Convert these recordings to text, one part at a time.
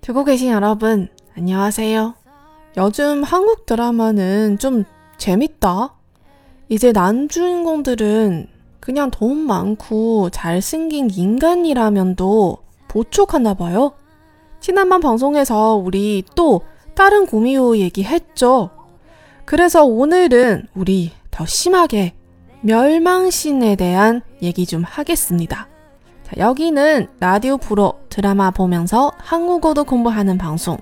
듣고 계신 여러분, 안녕하세요. 요즘 한국 드라마는 좀 재밌다. 이제 남주인공들은 그냥 돈 많고 잘생긴 인간이라면도 보촉하나 봐요. 지난번 방송에서 우리 또 다른 구미호 얘기했죠. 그래서 오늘은 우리 더 심하게 멸망신에 대한 얘기 좀 하겠습니다. 자, 여기는 라디오 프로 드라마 보면서 한국어도 공부하는 방송.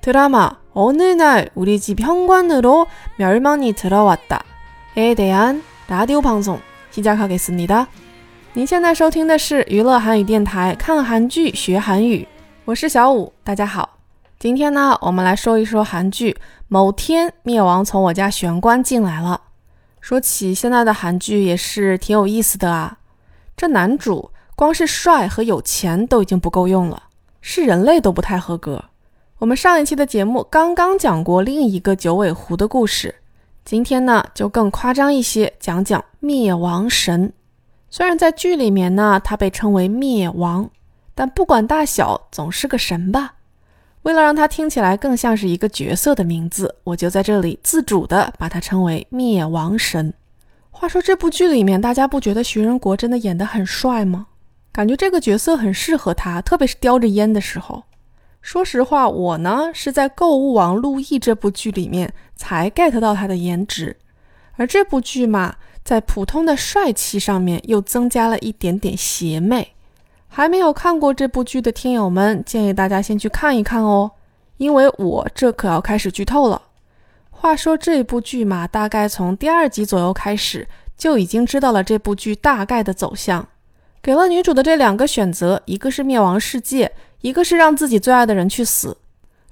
드라마 어느 날 우리 집 현관으로 멸망이 들어왔다에 대한 라디오 방송 시작하겠습니다. 您现在收听的是娱乐韩语电台，看韩剧学韩语，我是小五，大家好。今天呢，我们来说一说韩剧《某天灭亡从我家玄关进来了》。说起现在的韩剧也是挺有意思的啊， 这男主光是帅和有钱都已经不够用了，是人类都不太合格。我们上一期的节目刚刚讲过另一个九尾狐的故事，今天呢就更夸张一些，讲讲灭亡神。虽然在剧里面呢，他被称为灭亡，但不管大小，总是个神吧。为了让他听起来更像是一个角色的名字，我就在这里自主的把他称为灭亡神。话说这部剧里面，大家不觉得徐仁国真的演得很帅吗？感觉这个角色很适合他，特别是叼着烟的时候。说实话，我呢是在《购物王陆毅》这部剧里面才 get 到他的颜值，而这部剧嘛，在普通的帅气上面又增加了一点点邪魅。还没有看过这部剧的听友们，建议大家先去看一看哦，因为我这可要开始剧透了。话说这部剧嘛，大概从第二集左右开始就已经知道了这部剧大概的走向，给了女主的这两个选择，一个是灭亡世界，一个是让自己最爱的人去死。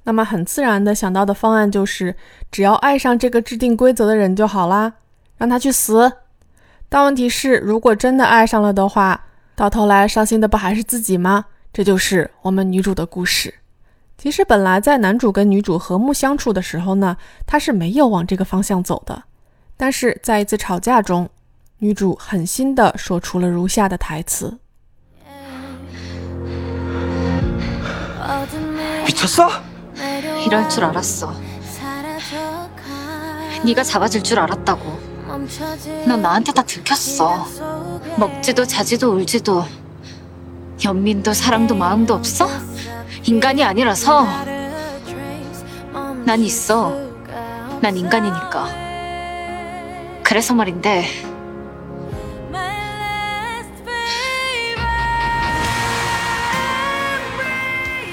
那么很自然的想到的方案就是，只要爱上这个制定规则的人就好啦，让他去死。但问题是，如果真的爱上了的话，到头来伤心的不还是自己吗？这就是我们女主的故事。其实本来在男主跟女主和睦相处的时候呢，他是没有往这个方向走的。但是在一次吵架中，女主狠心的说出了如下的台词： 미쳤어? 이럴 줄 알았어. 네가 잡아줄 줄 알았다고. 넌 나한테 다 들켰어. 먹지도 자지도 울지도 연민도 사랑도 마음도 없어? 인간이 아니라서 난 있어. 난 인간이니까. 그래서 말인데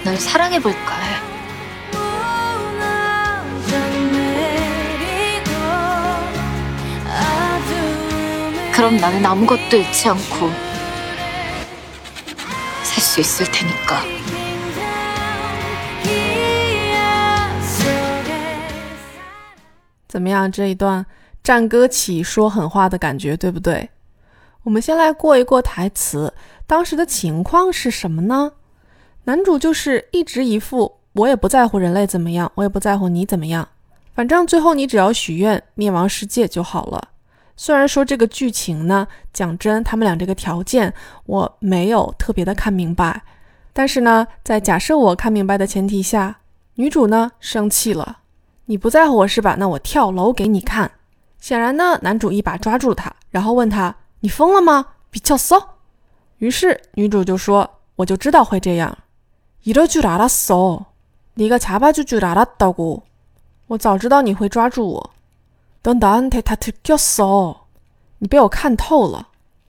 널 사랑해볼까 해. 그럼 나는 아무것도 잃지 않고 살 수 있을 테니까. 怎么样？这一段战歌起说狠话的感觉，对不对？我们先来过一过台词，当时的情况是什么呢？男主就是一直一副我也不在乎人类怎么样，我也不在乎你怎么样，反正最后你只要许愿灭亡世界就好了。虽然说这个剧情呢，讲真，他们俩这个条件我没有特别的看明白，但是呢，在假设我看明白的前提下，女主呢生气了，你不在乎我是吧？那我跳楼给你看。显然呢，男主一把抓住了她，然后问她：“你疯了吗？比较骚。”于是女主就说：“我就知道会这样。”이럴줄알았어네가잡아줄줄알았다고我早知道你会抓住我。넌나한테다들켰어你被我看透了。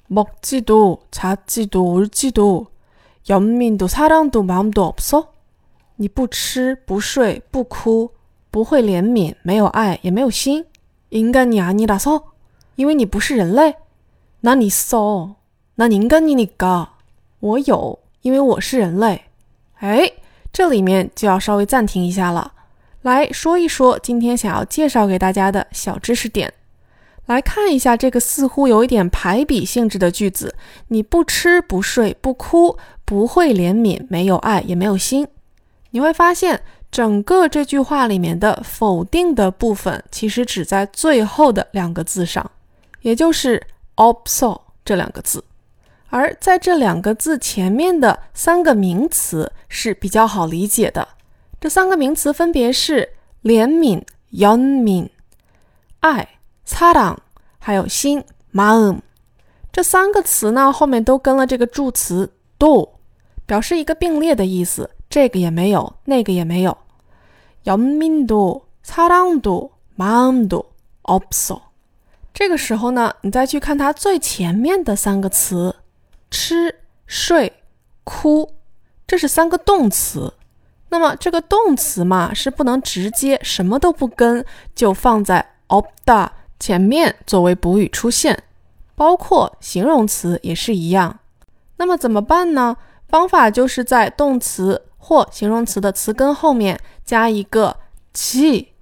먹지도자지도울지도연민도사랑도마음도없어你不吃不睡不哭， 不会怜悯，没有爱，也没有心。应该你啊，你打扫，因为你不是人类。那你扫，那应该你你个。我有，因为我是人类。哎，这里面就要稍微暂停一下了。来说一说今天想要介绍给大家的小知识点。来看一下这个似乎有一点排比性质的句子：你不吃不睡不哭，不会怜悯，没有爱，也没有心。你会发现。整个这句话里面的否定的部分，其实只在最后的两个字上，也就是없어这两个字。而在这两个字前面的三个名词是比较好理解的。这三个名词分别是怜悯 （yon 爱 （sa r 还有心 （maum）。这三个词呢，后面都跟了这个助词 do，表示一个并列的意思。这个也没有，那个也没有。연민도사랑도마음도없 어。 这个时候呢，你再去看它最前面的三个词，吃、睡、哭，这是三个动词。那么这个动词嘛，是不能直接什么都不跟就放在없다前面作为补语出现，包括形容词也是一样。那么怎么办呢？方法就是在动词。 或形容词的词根后面加一个 “g”，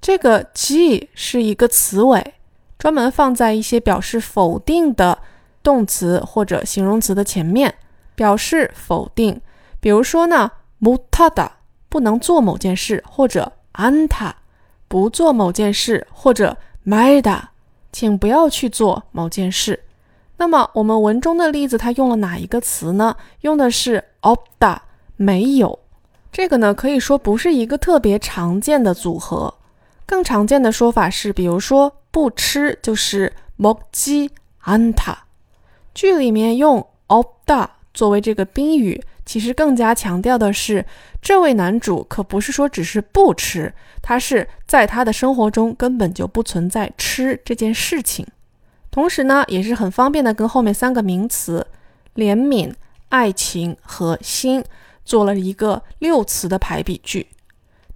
这个 “g” 是一个词尾，专门放在一些表示否定的动词或者形容词的前面，表示否定。比如说呢，“mudta” 的不能做某件事，或者 “anta” 不做某件事，或者 “mida” 请不要去做某件事。那么我们文中的例子，它用了哪一个词呢？用的是 “opda”。没有，这个呢可以说不是一个特别常见的组合。更常见的说法是，比如说不吃就是먹지않 다。 剧里面用없다作为这个宾语，其实更加强调的是，这位男主可不是说只是不吃，他是在他的生活中根本就不存在吃这件事情。同时呢，也是很方便的跟后面三个名词怜悯、爱情和心。 做了一个六词的排比句。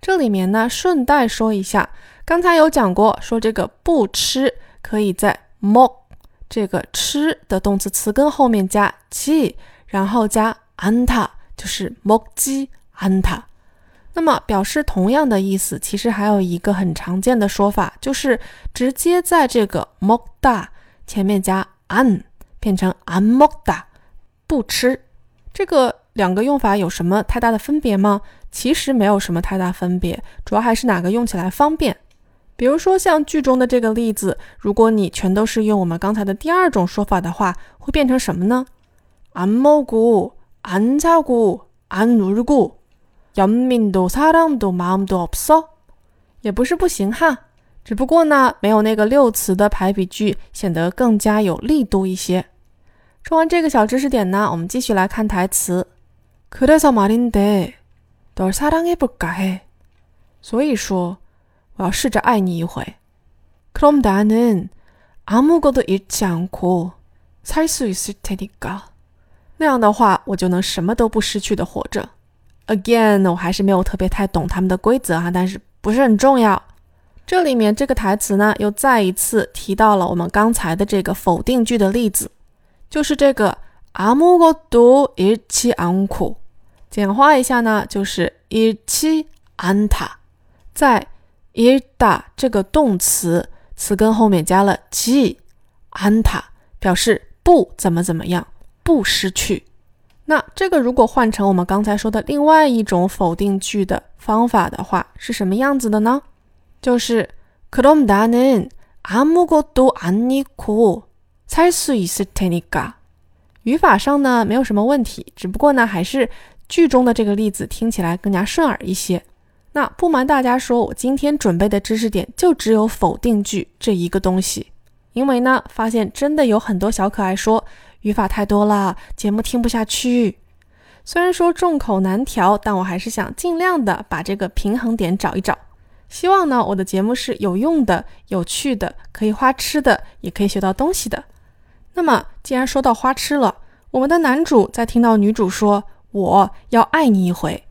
这里面呢，顺带说一下，刚才有讲过，说这个不吃可以在 mok 这个吃的动词词根后面加 qi，然后加 anta，就是 mokji anta。那么表示同样的意思，其实还有一个很常见的说法，就是直接在这个 mokda 前面加 an，变成 an mokda，不吃。这个两个用法有什么太大的分别吗？其实没有什么太大分别，主要还是哪个用起来方便。比如说像剧中的这个例子，如果你全都是用我们刚才的第二种说法的话，会变成什么呢？안먹고안자고안놀고연민도사랑도마음도없어也不是不行哈，只不过呢，没有那个六词的排比句显得更加有力度一些。说完这个小知识点呢，我们继续来看台词。 그래서말인데널사랑해볼까 해。 所以说，我要试着爱你一回。그럼나는아무것도잃지않고살수있을테니 까。 那样的话，我就能什么都不失去的活着。Again，我还是没有特别太懂他们的规则哈，但是不是很重要。这里面这个台词呢，又再一次提到了我们刚才的这个否定句的例子，就是这个아무것도잃지않고 简化一下呢，就是잃지않 다， 在잃다这个动词词根后面加了지않 다， 表示不怎么怎么样，不失去。那这个如果换成我们刚才说的另外一种否定句的方法的话，是什么样子的呢？就是그럼나는아무것도안잊고살수있을테니 까。 语法上呢没有什么问题，只不过呢还是。 句中的这个例子听起来更加顺耳一些。那不瞒大家说，我今天准备的知识点就只有否定句这一个东西。因为呢，发现真的有很多小可爱说语法太多了，节目听不下去。虽然说众口难调，但我还是想尽量的把这个平衡点找一找。希望呢，我的节目是有用的、有趣的，可以花痴的，也可以学到东西的。那么，既然说到花痴了，我们的男主在听到女主说。我要爱你一回，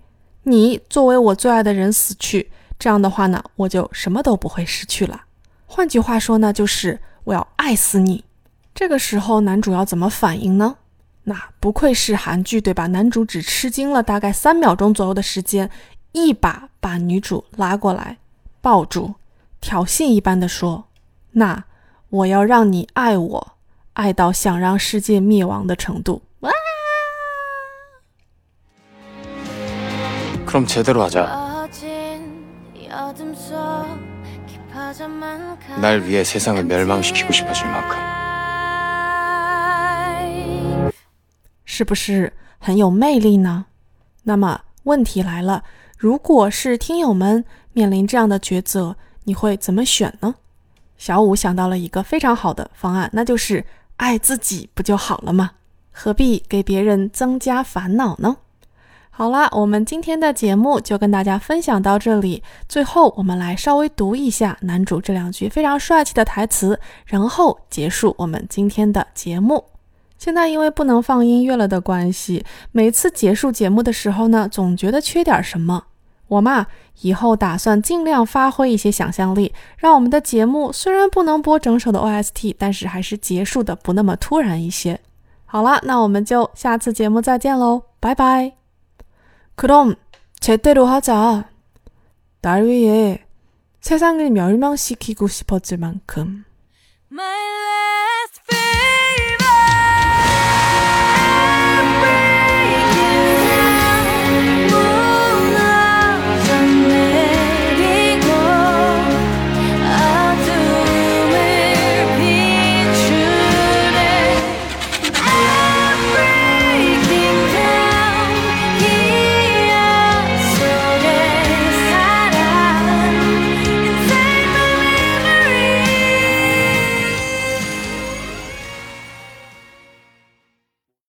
你作为我最爱的人死去，这样的话呢，我就什么都不会失去了。换句话说呢，就是我要爱死你。这个时候男主要怎么反应呢？那不愧是韩剧，对吧？男主只吃惊了大概三秒钟左右的时间，一把把女主拉过来，抱住，挑衅一般的说：“那我要让你爱我，爱到想让世界灭亡的程度。” 그럼 제대로 하자. 날 위해 세상을 멸망시키고 싶어질 만큼. 是不是很有魅力呢？那么问题来了，如果是听友们面临这样的抉择，你会怎么选呢？小五想到了一个非常好的方案，那就是爱自己不就好了吗？何必给别人增加烦恼呢？ 好啦，我们今天的节目就跟大家分享到这里。最后，我们来稍微读一下男主这两句非常帅气的台词，然后结束我们今天的节目。现在因为不能放音乐了的关系，每次结束节目的时候呢，总觉得缺点什么。我嘛，以后打算尽量发挥一些想象力，让我们的节目虽然不能播整首的 OST，但是还是结束的不那么突然一些。好了，那我们就下次节目再见喽，拜拜。 그럼 제대로 하자 날 위해 세상을 멸망시키고 싶었을 만큼